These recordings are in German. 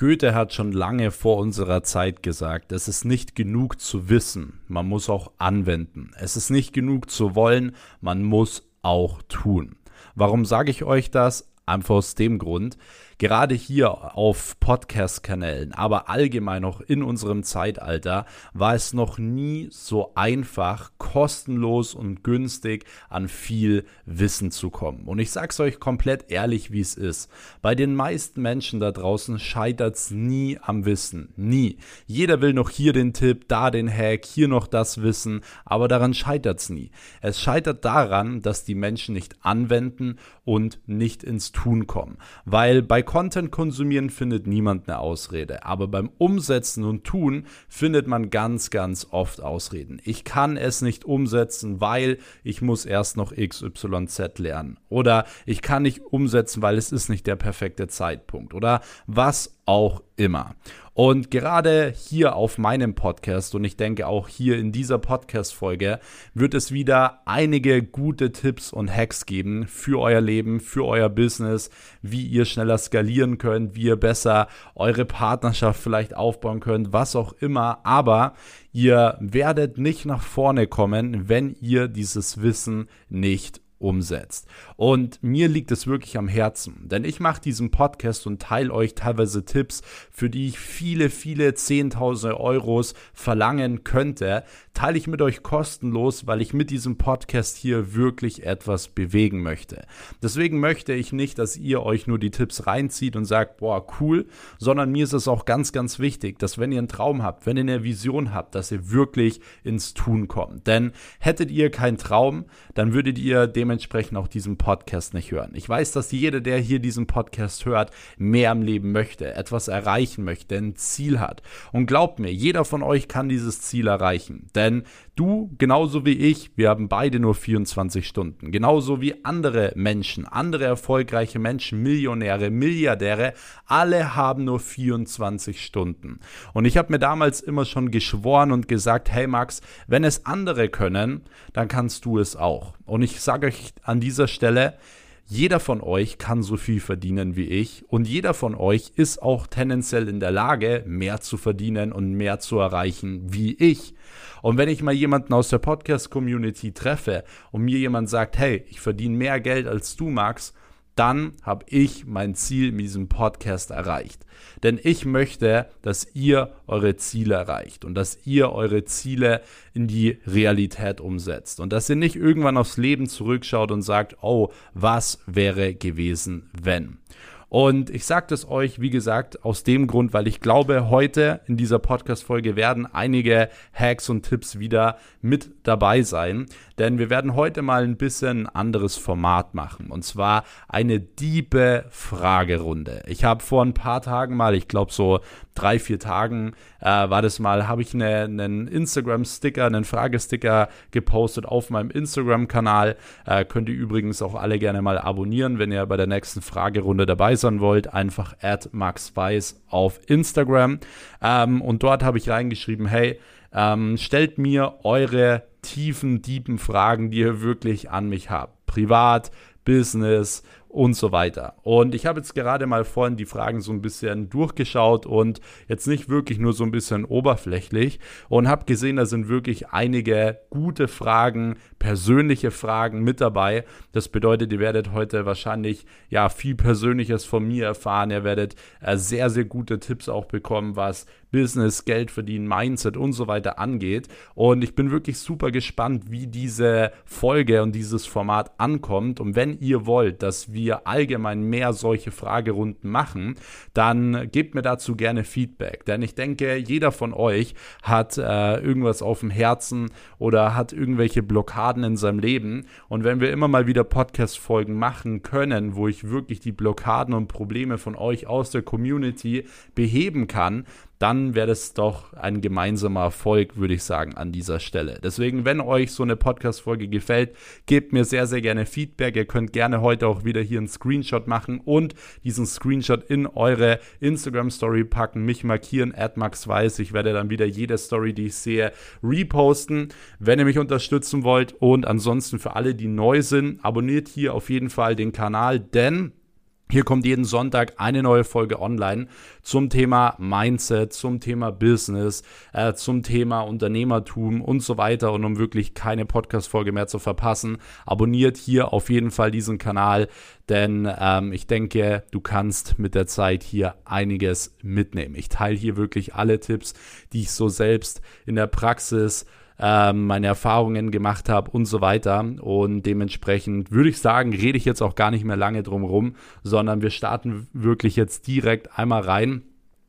Goethe hat schon lange vor unserer Zeit gesagt, es ist nicht genug zu wissen, man muss auch anwenden. Es ist nicht genug zu wollen, man muss auch tun. Warum sage ich euch das? Einfach aus dem Grund, gerade hier auf Podcast-Kanälen, aber allgemein auch in unserem Zeitalter, war es noch nie so einfach, kostenlos und günstig an viel Wissen zu kommen. Und ich sage es euch komplett ehrlich, wie es ist. Bei den meisten Menschen da draußen scheitert es nie am Wissen. Nie. Jeder will noch hier den Tipp, da den Hack, hier noch das Wissen, aber daran scheitert es nie. Es scheitert daran, dass die Menschen nicht anwenden und nicht ins Tun kommen. Weil bei Content konsumieren findet niemand eine Ausrede, aber beim Umsetzen und Tun findet man ganz, ganz oft Ausreden. Ich kann es nicht umsetzen, weil ich muss erst noch XYZ lernen. Oder ich kann nicht umsetzen, weil es ist nicht der perfekte Zeitpunkt. Oder was auch immer. Und gerade hier auf meinem Podcast und ich denke auch hier in dieser Podcast-Folge wird es wieder einige gute Tipps und Hacks geben für euer Leben, für euer Business, wie ihr schneller skalieren könnt, wie ihr besser eure Partnerschaft vielleicht aufbauen könnt, was auch immer. Aber ihr werdet nicht nach vorne kommen, wenn ihr dieses Wissen nicht umsetzt. Und mir liegt es wirklich am Herzen, denn ich mache diesen Podcast und teile euch teilweise Tipps, für die ich viele, viele Zehntausende Euros verlangen könnte, teile ich mit euch kostenlos, weil ich mit diesem Podcast hier wirklich etwas bewegen möchte. Deswegen möchte ich nicht, dass ihr euch nur die Tipps reinzieht und sagt, boah, cool, sondern mir ist es auch ganz, ganz wichtig, dass wenn ihr einen Traum habt, wenn ihr eine Vision habt, dass ihr wirklich ins Tun kommt. Denn hättet ihr keinen Traum, dann würdet ihr dementsprechend auch diesen Podcast nicht hören. Ich weiß, dass jeder, der hier diesen Podcast hört, mehr im Leben möchte, etwas erreichen möchte, ein Ziel hat. Und glaubt mir, jeder von euch kann dieses Ziel erreichen. Denn du, genauso wie ich, wir haben beide nur 24 Stunden. Genauso wie andere Menschen, andere erfolgreiche Menschen, Millionäre, Milliardäre, alle haben nur 24 Stunden. Und ich habe mir damals immer schon geschworen und gesagt, hey Max, wenn es andere können, dann kannst du es auch. Und ich sage euch an dieser Stelle, jeder von euch kann so viel verdienen wie ich und jeder von euch ist auch tendenziell in der Lage, mehr zu verdienen und mehr zu erreichen wie ich. Und wenn ich mal jemanden aus der Podcast-Community treffe und mir jemand sagt, hey, ich verdiene mehr Geld als du, Max, dann habe ich mein Ziel mit diesem Podcast erreicht. Denn ich möchte, dass ihr eure Ziele erreicht und dass ihr eure Ziele in die Realität umsetzt und dass ihr nicht irgendwann aufs Leben zurückschaut und sagt, oh, was wäre gewesen, wenn. Und ich sage das euch, wie gesagt, aus dem Grund, weil ich glaube, heute in dieser Podcast-Folge werden einige Hacks und Tipps wieder mit dabei sein. Denn wir werden heute mal ein bisschen ein anderes Format machen. Und zwar eine diebe Fragerunde. Ich habe vor ein paar Tagen mal, ich glaube so drei, vier Tagen äh, war das mal, habe ich eine, einen Instagram-Sticker, einen Fragesticker gepostet auf meinem Instagram-Kanal. Äh, könnt ihr übrigens auch alle gerne mal abonnieren, wenn ihr bei der nächsten Fragerunde dabei sein wollt. Einfach at Max Weiß auf Instagram. Ähm, und dort habe ich reingeschrieben, hey, ähm, stellt mir eure tiefen, tiefen Fragen, die ihr wirklich an mich habt. Privat, Business, und so weiter. Und ich habe jetzt gerade mal vorhin die Fragen so ein bisschen durchgeschaut und jetzt nicht wirklich nur so ein bisschen oberflächlich und habe gesehen, da sind wirklich einige gute Fragen, persönliche Fragen mit dabei. Das bedeutet, ihr werdet heute wahrscheinlich ja viel Persönliches von mir erfahren. Ihr werdet äh, sehr, sehr gute Tipps auch bekommen, was Business, Geld verdienen, Mindset und so weiter angeht. Und ich bin wirklich super gespannt, wie diese Folge und dieses Format ankommt. Und wenn ihr wollt, dass wir allgemein mehr solche Fragerunden machen, dann gebt mir dazu gerne Feedback. Denn ich denke, jeder von euch hat äh, irgendwas auf dem Herzen oder hat irgendwelche Blockaden in seinem Leben. Und wenn wir immer mal wieder Podcast-Folgen machen können, wo ich wirklich die Blockaden und Probleme von euch aus der Community beheben kann, dann wäre das doch ein gemeinsamer Erfolg, würde ich sagen, an dieser Stelle. Deswegen, wenn euch so eine Podcast-Folge gefällt, gebt mir sehr, sehr gerne Feedback. Ihr könnt gerne heute auch wieder hier einen Screenshot machen und diesen Screenshot in eure Instagram-Story packen, mich markieren, @maxweiss. Ich werde dann wieder jede Story, die ich sehe, reposten, wenn ihr mich unterstützen wollt. Und ansonsten für alle, die neu sind, abonniert hier auf jeden Fall den Kanal, denn Hier kommt jeden Sonntag eine neue Folge online zum Thema Mindset, zum Thema Business, äh, zum Thema Unternehmertum und so weiter. Und um wirklich keine Podcast-Folge mehr zu verpassen, abonniert hier auf jeden Fall diesen Kanal, denn ähm, ich denke, du kannst mit der Zeit hier einiges mitnehmen. Ich teile hier wirklich alle Tipps, die ich so selbst in der Praxis ähm, meine Erfahrungen gemacht habe und so weiter. Und dementsprechend würde ich sagen, rede ich jetzt auch gar nicht mehr lange drum rum, sondern wir starten wirklich jetzt direkt einmal rein.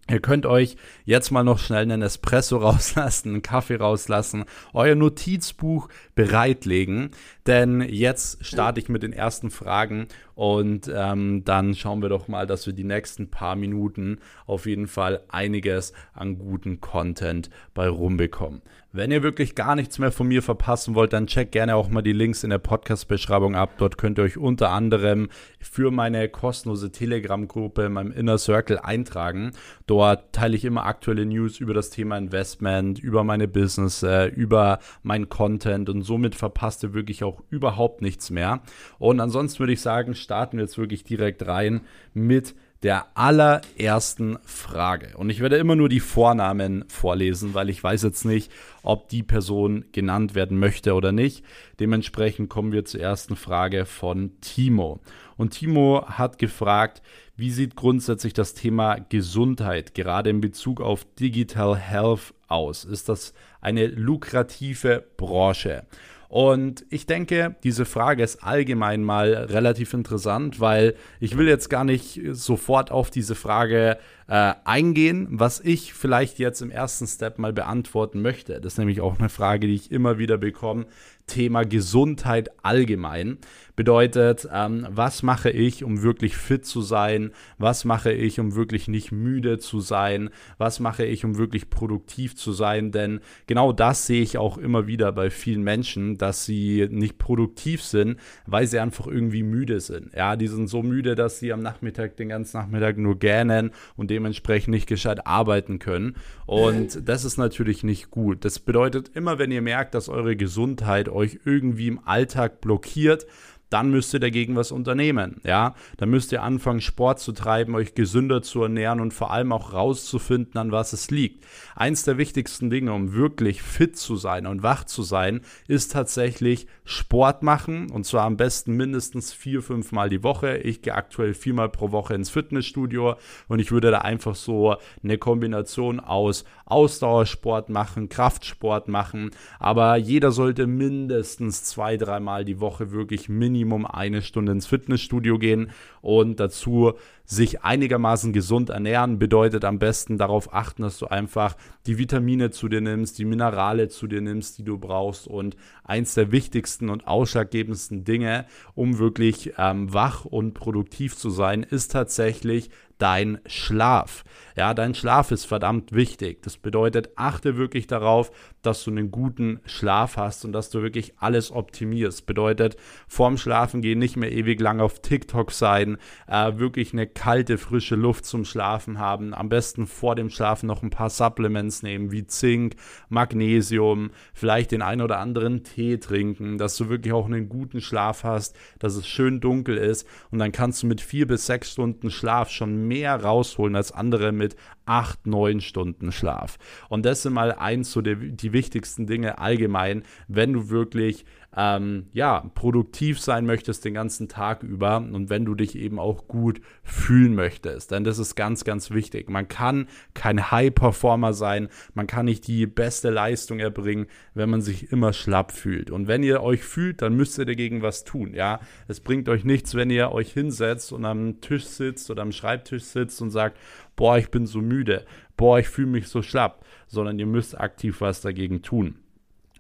Ihr könnt euch jetzt mal noch schnell einen Espresso rauslassen, einen Kaffee rauslassen, euer Notizbuch bereitlegen, denn jetzt starte ich mit den ersten Fragen und ähm, dann schauen wir doch mal, dass wir die nächsten paar Minuten auf jeden Fall einiges an guten Content bei rumbekommen. Wenn ihr wirklich gar nichts mehr von mir verpassen wollt, dann checkt gerne auch mal die Links in der Podcast-Beschreibung ab. Dort könnt ihr euch unter anderem für meine kostenlose Telegram-Gruppe in meinem Inner Circle eintragen. Dort teile ich immer aktuelle News über das Thema Investment, über meine Business, über mein Content und somit verpasst ihr wirklich auch überhaupt nichts mehr. Und ansonsten würde ich sagen, starten wir jetzt wirklich direkt rein mit der allerersten Frage. Und ich werde immer nur die Vornamen vorlesen, weil ich weiß jetzt nicht, ob die Person genannt werden möchte oder nicht. Dementsprechend kommen wir zur ersten Frage von Timo. Und Timo hat gefragt, wie sieht grundsätzlich das Thema Gesundheit gerade in Bezug auf Digital Health aus? Ist das eine lukrative Branche? Und ich denke, diese Frage ist allgemein mal relativ interessant, weil ich will jetzt gar nicht sofort auf diese Frage äh, eingehen, was ich vielleicht jetzt im ersten Step mal beantworten möchte. Das ist nämlich auch eine Frage, die ich immer wieder bekomme. Thema Gesundheit allgemein. Bedeutet, ähm, was mache ich, um wirklich fit zu sein? Was mache ich, um wirklich nicht müde zu sein? Was mache ich, um wirklich produktiv zu sein? Denn genau das sehe ich auch immer wieder bei vielen Menschen, dass sie nicht produktiv sind, weil sie einfach irgendwie müde sind. Ja, die sind so müde, dass sie am Nachmittag den ganzen Nachmittag nur gähnen und dementsprechend nicht gescheit arbeiten können. Und das ist natürlich nicht gut. Das bedeutet, immer wenn ihr merkt, dass eure Gesundheit euch irgendwie im Alltag blockiert, dann müsst ihr dagegen was unternehmen. Ja, dann müsst ihr anfangen, Sport zu treiben, euch gesünder zu ernähren und vor allem auch rauszufinden, an was es liegt. Eins der wichtigsten Dinge, um wirklich fit zu sein und wach zu sein, ist tatsächlich Sport machen und zwar am besten mindestens vier, fünf Mal die Woche. Ich gehe aktuell viermal pro Woche ins Fitnessstudio und ich würde da einfach so eine Kombination aus Ausdauersport machen, Kraftsport machen, aber jeder sollte mindestens zwei, dreimal die Woche wirklich Minimum eine Stunde ins Fitnessstudio gehen. Und dazu sich einigermaßen gesund ernähren bedeutet am besten darauf achten, dass du einfach die Vitamine zu dir nimmst, die Minerale zu dir nimmst, die du brauchst. Und eins der wichtigsten und ausschlaggebendsten Dinge, um wirklich ähm, wach und produktiv zu sein, ist tatsächlich dein Schlaf. Ja, dein Schlaf ist verdammt wichtig. Das bedeutet, achte wirklich darauf, dass du einen guten Schlaf hast und dass du wirklich alles optimierst. Bedeutet, vorm Schlafen gehen nicht mehr ewig lang auf TikTok sein, äh, wirklich eine kalte, frische Luft zum Schlafen haben. Am besten vor dem Schlafen noch ein paar Supplements nehmen, wie Zink, Magnesium, vielleicht den ein oder anderen Tee trinken, dass du wirklich auch einen guten Schlaf hast, dass es schön dunkel ist und dann kannst du mit vier bis sechs Stunden Schlaf schon mehr rausholen als andere mit acht, neun Stunden Schlaf. Und das sind mal eins so der, die wichtigsten Dinge allgemein, wenn du wirklich ähm, ja, produktiv sein möchtest den ganzen Tag über und wenn du dich eben auch gut fühlen möchtest. Denn das ist ganz, ganz wichtig. Man kann kein High-Performer sein, man kann nicht die beste Leistung erbringen, wenn man sich immer schlapp fühlt. Und wenn ihr euch fühlt, dann müsst ihr dagegen was tun. Ja, es bringt euch nichts, wenn ihr euch hinsetzt und am Tisch sitzt oder am Schreibtisch sitzt und sagt, boah, ich bin so müde, boah, ich fühle mich so schlapp, sondern ihr müsst aktiv was dagegen tun.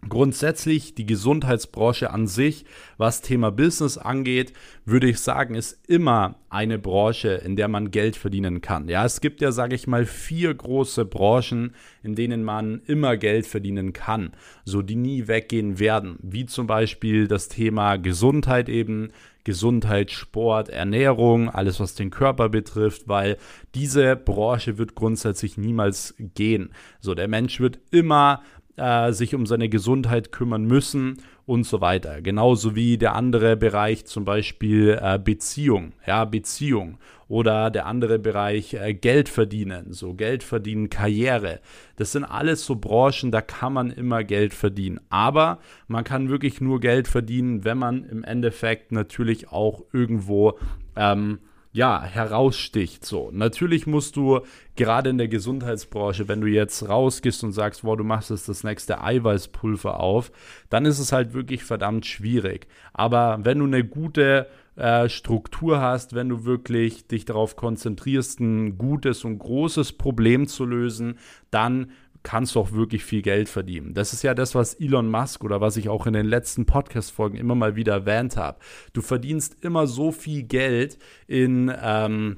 Grundsätzlich die Gesundheitsbranche an sich, was Thema Business angeht, würde ich sagen, ist immer eine Branche, in der man Geld verdienen kann. Ja, es gibt ja, sage ich mal, vier große Branchen, in denen man immer Geld verdienen kann, so die nie weggehen werden, wie zum Beispiel das Thema Gesundheit eben, Gesundheit, Sport, Ernährung, alles was den Körper betrifft, weil diese Branche wird grundsätzlich niemals gehen. So, der Mensch wird immer äh, sich um seine Gesundheit kümmern müssen und so weiter. Genauso wie der andere Bereich zum Beispiel äh, Beziehung, ja, Beziehung oder der andere Bereich äh, Geld verdienen, so Geld verdienen, Karriere. Das sind alles so Branchen, da kann man immer Geld verdienen. Aber man kann wirklich nur Geld verdienen, wenn man im Endeffekt natürlich auch irgendwo ähm, ja, heraussticht. So, natürlich musst du gerade in der Gesundheitsbranche, wenn du jetzt rausgehst und sagst, wow, du machst jetzt das nächste Eiweißpulver auf, dann ist es halt wirklich verdammt schwierig. Aber wenn du eine gute äh, Struktur hast, wenn du wirklich dich darauf konzentrierst, ein gutes und großes Problem zu lösen, dann kannst du auch wirklich viel Geld verdienen. Das ist ja das, was Elon Musk oder was ich auch in den letzten Podcast-Folgen immer mal wieder erwähnt habe. Du verdienst immer so viel Geld in ähm,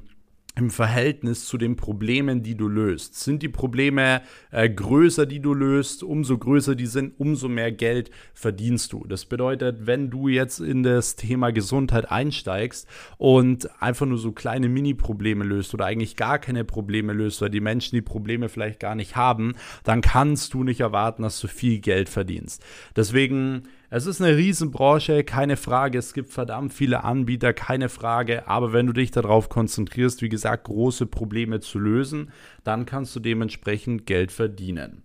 im Verhältnis zu den Problemen, die du löst. Sind die Probleme äh, größer, die du löst, umso größer die sind, umso mehr Geld verdienst du. Das bedeutet, wenn du jetzt in das Thema Gesundheit einsteigst und einfach nur so kleine Mini-Probleme löst oder eigentlich gar keine Probleme löst, weil die Menschen die Probleme vielleicht gar nicht haben, dann kannst du nicht erwarten, dass du viel Geld verdienst. Deswegen es ist eine Riesenbranche, keine Frage. Es gibt verdammt viele Anbieter, keine Frage. Aber wenn du dich darauf konzentrierst, wie gesagt, große Probleme zu lösen, dann kannst du dementsprechend Geld verdienen.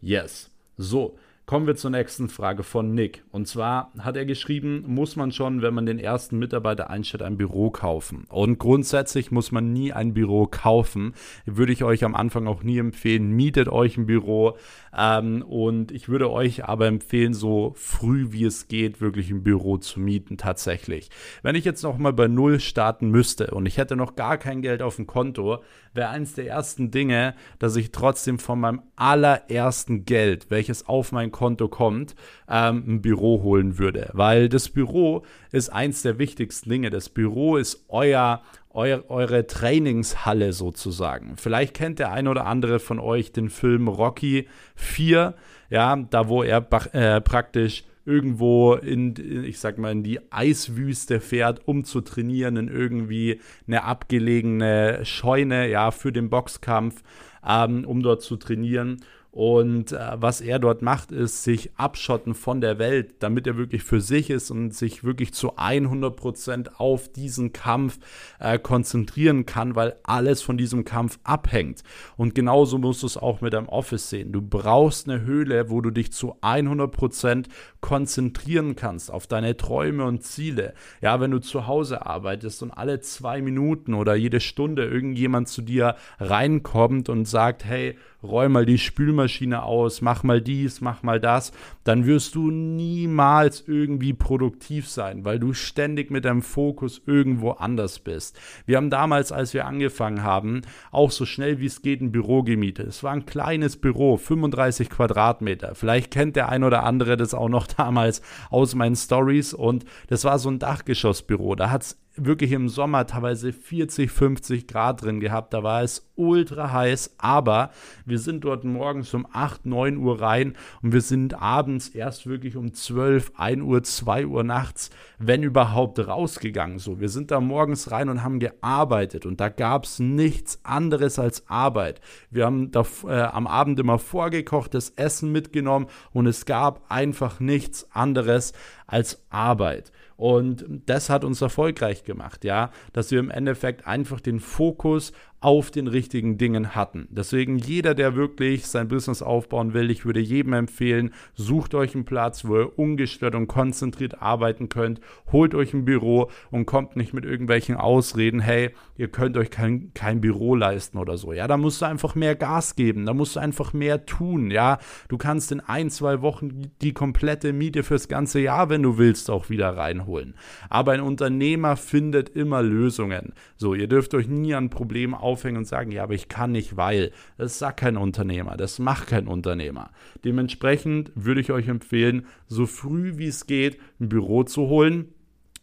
Yes. So, Kommen wir zur nächsten Frage von Nick. Und zwar hat er geschrieben, muss man schon, wenn man den ersten Mitarbeiter einstellt, ein Büro kaufen. Und grundsätzlich muss man nie ein Büro kaufen. Würde ich euch am Anfang auch nie empfehlen. Mietet euch ein Büro. Ähm, und ich würde euch aber empfehlen, so früh wie es geht, wirklich ein Büro zu mieten, tatsächlich. Wenn ich jetzt noch mal bei Null starten müsste und ich hätte noch gar kein Geld auf dem Konto, wäre eines der ersten Dinge, dass ich trotzdem von meinem allerersten Geld, welches auf mein Konto kommt, ähm, ein Büro holen würde. Weil das Büro ist eins der wichtigsten Dinge. Das Büro ist euer eu eure Trainingshalle sozusagen. Vielleicht kennt der ein oder andere von euch den Film Rocky 4, ja, da wo er äh, praktisch irgendwo in, ich sag mal, in die Eiswüste fährt, um zu trainieren, in irgendwie eine abgelegene Scheune, ja, für den Boxkampf, ähm, um dort zu trainieren. Und äh, was er dort macht, ist sich abschotten von der Welt, damit er wirklich für sich ist und sich wirklich zu 100 Prozent auf diesen Kampf äh, konzentrieren kann, weil alles von diesem Kampf abhängt. Und genauso musst du es auch mit deinem Office sehen. Du brauchst eine Höhle, wo du dich zu 100 Prozent konzentrieren kannst auf deine Träume und Ziele. Ja, wenn du zu Hause arbeitest und alle zwei Minuten oder jede Stunde irgendjemand zu dir reinkommt und sagt, hey, räum mal die Spülmaschine aus, mach mal dies, mach mal das, dann wirst du niemals irgendwie produktiv sein, weil du ständig mit deinem Fokus irgendwo anders bist. Wir haben damals, als wir angefangen haben, auch so schnell wie es geht ein Büro gemietet. Es war ein kleines Büro, 35 Quadratmeter. Vielleicht kennt der ein oder andere das auch noch damals aus meinen Stories und das war so ein Dachgeschossbüro. Da hat es wirklich im Sommer teilweise 40, 50 Grad drin gehabt. Da war es ultra heiß, aber wir sind dort morgens um 8, 9 Uhr rein und wir sind abends erst wirklich um 12, 1 Uhr, 2 Uhr nachts, wenn überhaupt, rausgegangen. So, wir sind da morgens rein und haben gearbeitet und da gab es nichts anderes als Arbeit. Wir haben da äh, am Abend immer vorgekochtes Essen mitgenommen und es gab einfach nichts anderes als Arbeit. Und das hat uns erfolgreich gemacht, ja, dass wir im Endeffekt einfach den Fokus auf den richtigen Dingen hatten. Deswegen jeder, der wirklich sein Business aufbauen will, ich würde jedem empfehlen, sucht euch einen Platz, wo ihr ungestört und konzentriert arbeiten könnt, holt euch ein Büro und kommt nicht mit irgendwelchen Ausreden, hey, ihr könnt euch kein, kein Büro leisten oder so. Ja, da musst du einfach mehr Gas geben, da musst du einfach mehr tun, ja. Du kannst in ein, zwei Wochen die komplette Miete fürs ganze Jahr, wenn du willst, auch wieder reinholen. Aber ein Unternehmer findet immer Lösungen. So, ihr dürft euch nie an Problemen aufhängen und sagen, ja, aber ich kann nicht, weil. Das sagt kein Unternehmer, das macht kein Unternehmer. Dementsprechend würde ich euch empfehlen, so früh wie es geht, ein Büro zu holen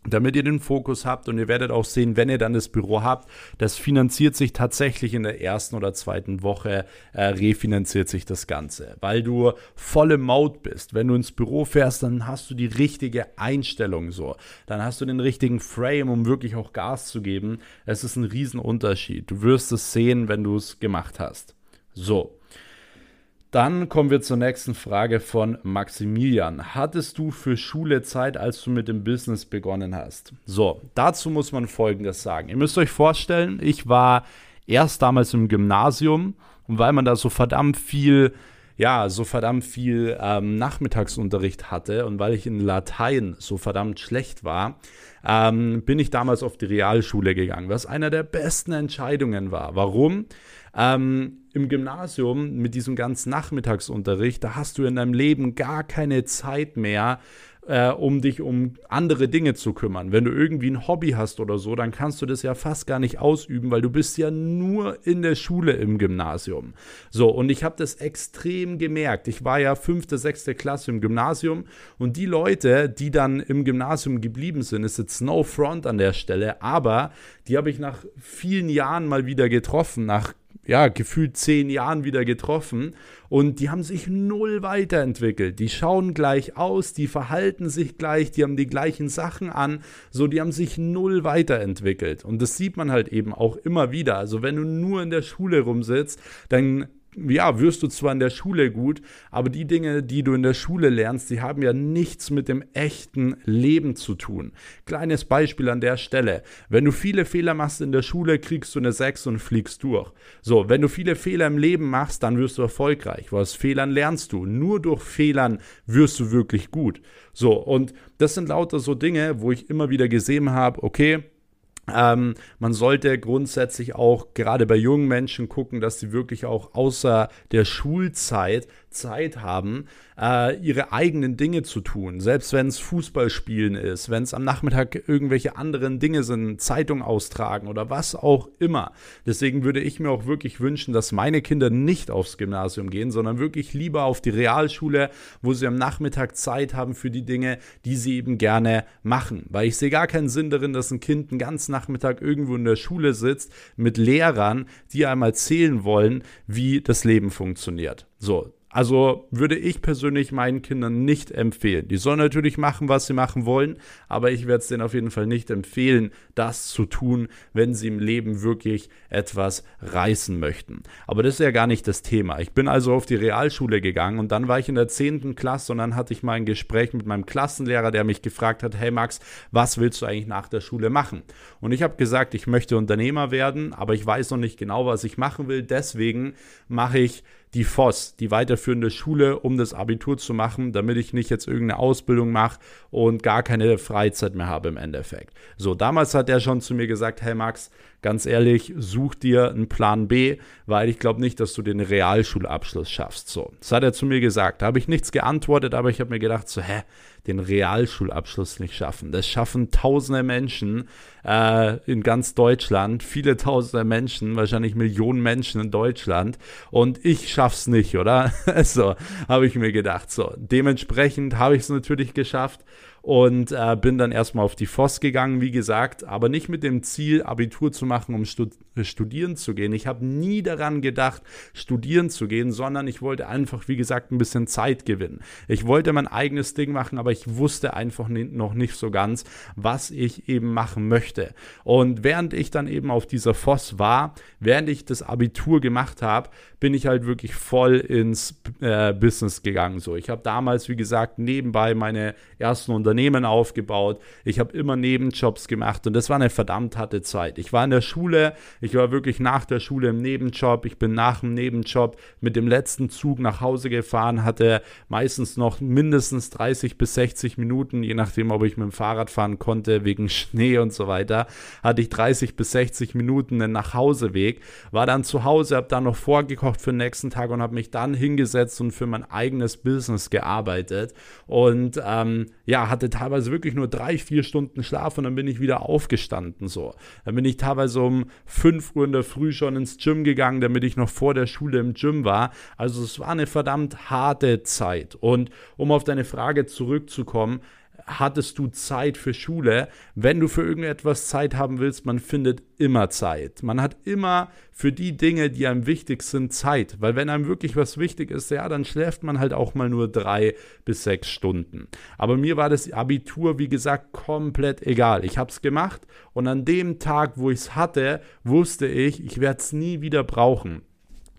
damit ihr den Fokus habt und ihr werdet auch sehen, wenn ihr dann das Büro habt, das finanziert sich tatsächlich in der ersten oder zweiten Woche, äh, refinanziert sich das Ganze, weil du volle Maut bist. Wenn du ins Büro fährst, dann hast du die richtige Einstellung so. Dann hast du den richtigen Frame, um wirklich auch Gas zu geben. Es ist ein Riesenunterschied. Du wirst es sehen, wenn du es gemacht hast. So, Dann kommen wir zur nächsten Frage von Maximilian. Hattest du für Schule Zeit, als du mit dem Business begonnen hast? So, dazu muss man Folgendes sagen. Ihr müsst euch vorstellen, ich war erst damals im Gymnasium und weil man da so verdammt viel ja, so verdammt viel ähm, Nachmittagsunterricht hatte und weil ich in Latein so verdammt schlecht war, ähm, bin ich damals auf die Realschule gegangen, was einer der besten Entscheidungen war. Warum? Ähm, Im Gymnasium mit diesem ganzen Nachmittagsunterricht, da hast du in deinem Leben gar keine Zeit mehr, äh, um dich um andere Dinge zu kümmern. Wenn du irgendwie ein Hobby hast oder so, dann kannst du das ja fast gar nicht ausüben, weil du bist ja nur in der Schule im Gymnasium. So, und ich habe das extrem gemerkt. Ich war ja fünfte, sechste Klasse im Gymnasium und die Leute, die dann im Gymnasium geblieben sind, ist jetzt no front an der Stelle, aber die habe ich nach vielen Jahren mal wieder getroffen, nach ja, gefühlt zehn Jahren wieder getroffen und die haben sich null weiterentwickelt. Die schauen gleich aus, die verhalten sich gleich, die haben die gleichen Sachen an, so, die haben sich null weiterentwickelt. Und das sieht man halt eben auch immer wieder. Also, wenn du nur in der Schule rumsitzt, dann ja, wirst du zwar in der Schule gut, aber die Dinge, die du in der Schule lernst, die haben ja nichts mit dem echten Leben zu tun. Kleines Beispiel an der Stelle. Wenn du viele Fehler machst in der Schule, kriegst du eine 6 und fliegst durch. So, wenn du viele Fehler im Leben machst, dann wirst du erfolgreich. Weil aus Fehlern lernst du. Nur durch Fehlern wirst du wirklich gut. So, und das sind lauter so Dinge, wo ich immer wieder gesehen habe, okay, ähm, man sollte grundsätzlich auch gerade bei jungen Menschen gucken, dass sie wirklich auch außer der Schulzeit Zeit haben, äh, ihre eigenen Dinge zu tun. Selbst wenn es Fußballspielen ist, wenn es am Nachmittag irgendwelche anderen Dinge sind, Zeitung austragen oder was auch immer. Deswegen würde ich mir auch wirklich wünschen, dass meine Kinder nicht aufs Gymnasium gehen, sondern wirklich lieber auf die Realschule, wo sie am Nachmittag Zeit haben für die Dinge, die sie eben gerne machen. Weil ich sehe gar keinen Sinn darin, dass ein Kind einen ganzen Nachmittag irgendwo in der Schule sitzt mit Lehrern, die einmal erzählen wollen, wie das Leben funktioniert. So, also würde ich persönlich meinen Kindern nicht empfehlen. Die sollen natürlich machen, was sie machen wollen, aber ich werde es denen auf jeden Fall nicht empfehlen, das zu tun, wenn sie im Leben wirklich etwas reißen möchten. Aber das ist ja gar nicht das Thema. Ich bin also auf die Realschule gegangen und dann war ich in der 10. Klasse und dann hatte ich mal ein Gespräch mit meinem Klassenlehrer, der mich gefragt hat, hey Max, was willst du eigentlich nach der Schule machen? Und ich habe gesagt, ich möchte Unternehmer werden, aber ich weiß noch nicht genau, was ich machen will. Deswegen mache ich die FOS, die weiterführende Schule, um das Abitur zu machen, damit ich nicht jetzt irgendeine Ausbildung mache und gar keine Freizeit mehr habe im Endeffekt. So, damals hat er schon zu mir gesagt, hey Max, ganz ehrlich, such dir einen Plan B, weil ich glaube nicht, dass du den Realschulabschluss schaffst. So, das hat er zu mir gesagt. Da habe ich nichts geantwortet, aber ich habe mir gedacht, so, hä, den Realschulabschluss nicht schaffen. Das schaffen tausende Menschen äh, in ganz Deutschland, viele tausende Menschen, wahrscheinlich Millionen Menschen in Deutschland. Und ich schaff's nicht, oder? so, habe ich mir gedacht. So, dementsprechend habe ich es natürlich geschafft und äh, bin dann erstmal auf die FOS gegangen, wie gesagt, aber nicht mit dem Ziel, Abitur zu machen, um stud studieren zu gehen. Ich habe nie daran gedacht, studieren zu gehen, sondern ich wollte einfach, wie gesagt, ein bisschen Zeit gewinnen. Ich wollte mein eigenes Ding machen, aber ich wusste einfach noch nicht so ganz, was ich eben machen möchte. Und während ich dann eben auf dieser FOS war, während ich das Abitur gemacht habe, bin ich halt wirklich voll ins äh, Business gegangen. So, ich habe damals, wie gesagt, nebenbei meine ersten Unternehmen aufgebaut. Ich habe immer Nebenjobs gemacht und das war eine verdammt harte Zeit. Ich war in der Schule, ich war wirklich nach der Schule im Nebenjob. Ich bin nach dem Nebenjob mit dem letzten Zug nach Hause gefahren, hatte meistens noch mindestens 30 bis 60 Minuten, je nachdem, ob ich mit dem Fahrrad fahren konnte, wegen Schnee und so weiter, hatte ich 30 bis 60 Minuten einen Nachhauseweg. War dann zu Hause, habe dann noch vorgekocht für den nächsten Tag und habe mich dann hingesetzt und für mein eigenes Business gearbeitet. Und ähm, ja, hatte teilweise wirklich nur drei, vier Stunden Schlaf und dann bin ich wieder aufgestanden. So. Dann bin ich teilweise um 5 Uhr in der Früh schon ins Gym gegangen, damit ich noch vor der Schule im Gym war. Also es war eine verdammt harte Zeit. Und um auf deine Frage zurückzukommen, hattest du Zeit für Schule. Wenn du für irgendetwas Zeit haben willst, man findet immer Zeit. Man hat immer für die Dinge, die einem wichtig sind, Zeit. Weil wenn einem wirklich was wichtig ist, ja, dann schläft man halt auch mal nur drei bis sechs Stunden. Aber mir war das Abitur, wie gesagt, komplett egal. Ich habe es gemacht und an dem Tag, wo ich es hatte, wusste ich, ich werde es nie wieder brauchen.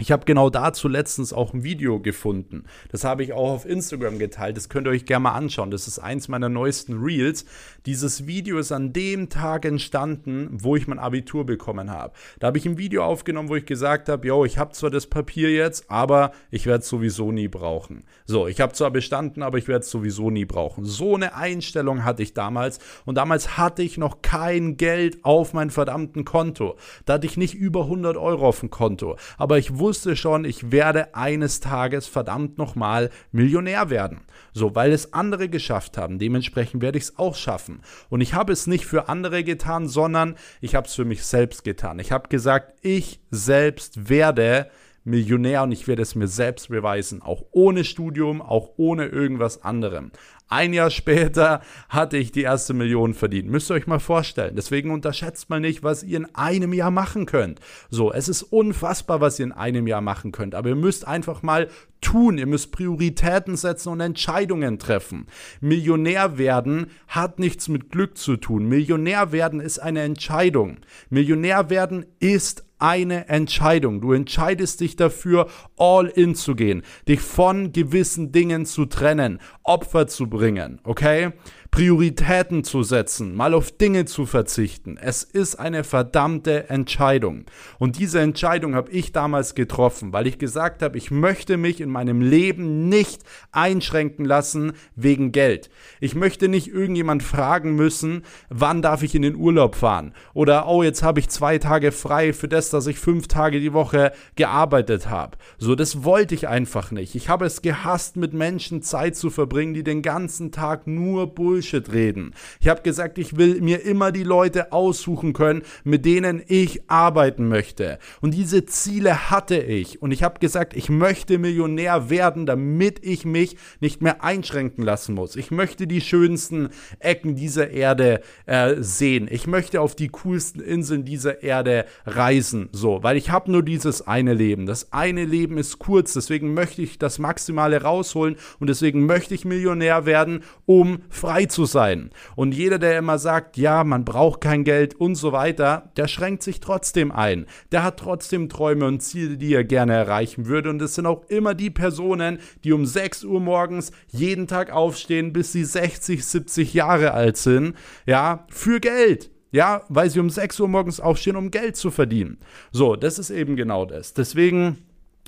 Ich habe genau dazu letztens auch ein Video gefunden. Das habe ich auch auf Instagram geteilt. Das könnt ihr euch gerne mal anschauen. Das ist eins meiner neuesten Reels. Dieses Video ist an dem Tag entstanden, wo ich mein Abitur bekommen habe. Da habe ich ein Video aufgenommen, wo ich gesagt habe, yo, ich habe zwar das Papier jetzt, aber ich werde es sowieso nie brauchen. So, ich habe zwar bestanden, aber ich werde es sowieso nie brauchen. So eine Einstellung hatte ich damals. Und damals hatte ich noch kein Geld auf mein verdammten Konto. Da hatte ich nicht über 100 Euro auf dem Konto. Aber ich wusste, wusste schon, ich werde eines Tages verdammt nochmal Millionär werden. So, weil es andere geschafft haben. Dementsprechend werde ich es auch schaffen. Und ich habe es nicht für andere getan, sondern ich habe es für mich selbst getan. Ich habe gesagt, ich selbst werde Millionär und ich werde es mir selbst beweisen, auch ohne Studium, auch ohne irgendwas anderem. Ein Jahr später hatte ich die erste Million verdient. Müsst ihr euch mal vorstellen. Deswegen unterschätzt mal nicht, was ihr in einem Jahr machen könnt. So, es ist unfassbar, was ihr in einem Jahr machen könnt. Aber ihr müsst einfach mal tun. Ihr müsst Prioritäten setzen und Entscheidungen treffen. Millionär werden hat nichts mit Glück zu tun. Millionär werden ist eine Entscheidung. Millionär werden ist eine Entscheidung. Du entscheidest dich dafür, all in zu gehen, dich von gewissen Dingen zu trennen, Opfer zu bringen, okay? Prioritäten zu setzen, mal auf Dinge zu verzichten. Es ist eine verdammte Entscheidung. Und diese Entscheidung habe ich damals getroffen, weil ich gesagt habe, ich möchte mich in meinem Leben nicht einschränken lassen wegen Geld. Ich möchte nicht irgendjemand fragen müssen, wann darf ich in den Urlaub fahren? Oder, oh, jetzt habe ich zwei Tage frei für das, dass ich fünf Tage die Woche gearbeitet habe. So, das wollte ich einfach nicht. Ich habe es gehasst, mit Menschen Zeit zu verbringen, die den ganzen Tag nur Bullshit Bullshit reden. Ich habe gesagt, ich will mir immer die Leute aussuchen können, mit denen ich arbeiten möchte. Und diese Ziele hatte ich. Und ich habe gesagt, ich möchte Millionär werden, damit ich mich nicht mehr einschränken lassen muss. Ich möchte die schönsten Ecken dieser Erde äh, sehen. Ich möchte auf die coolsten Inseln dieser Erde reisen. So, weil ich habe nur dieses eine Leben. Das eine Leben ist kurz, deswegen möchte ich das Maximale rausholen und deswegen möchte ich Millionär werden, um frei zu sein. Und jeder, der immer sagt, ja, man braucht kein Geld und so weiter, der schränkt sich trotzdem ein. Der hat trotzdem Träume und Ziele, die er gerne erreichen würde. Und es sind auch immer die Personen, die um 6 Uhr morgens jeden Tag aufstehen, bis sie 60, 70 Jahre alt sind, ja, für Geld. Ja, weil sie um 6 Uhr morgens aufstehen, um Geld zu verdienen. So, das ist eben genau das. Deswegen,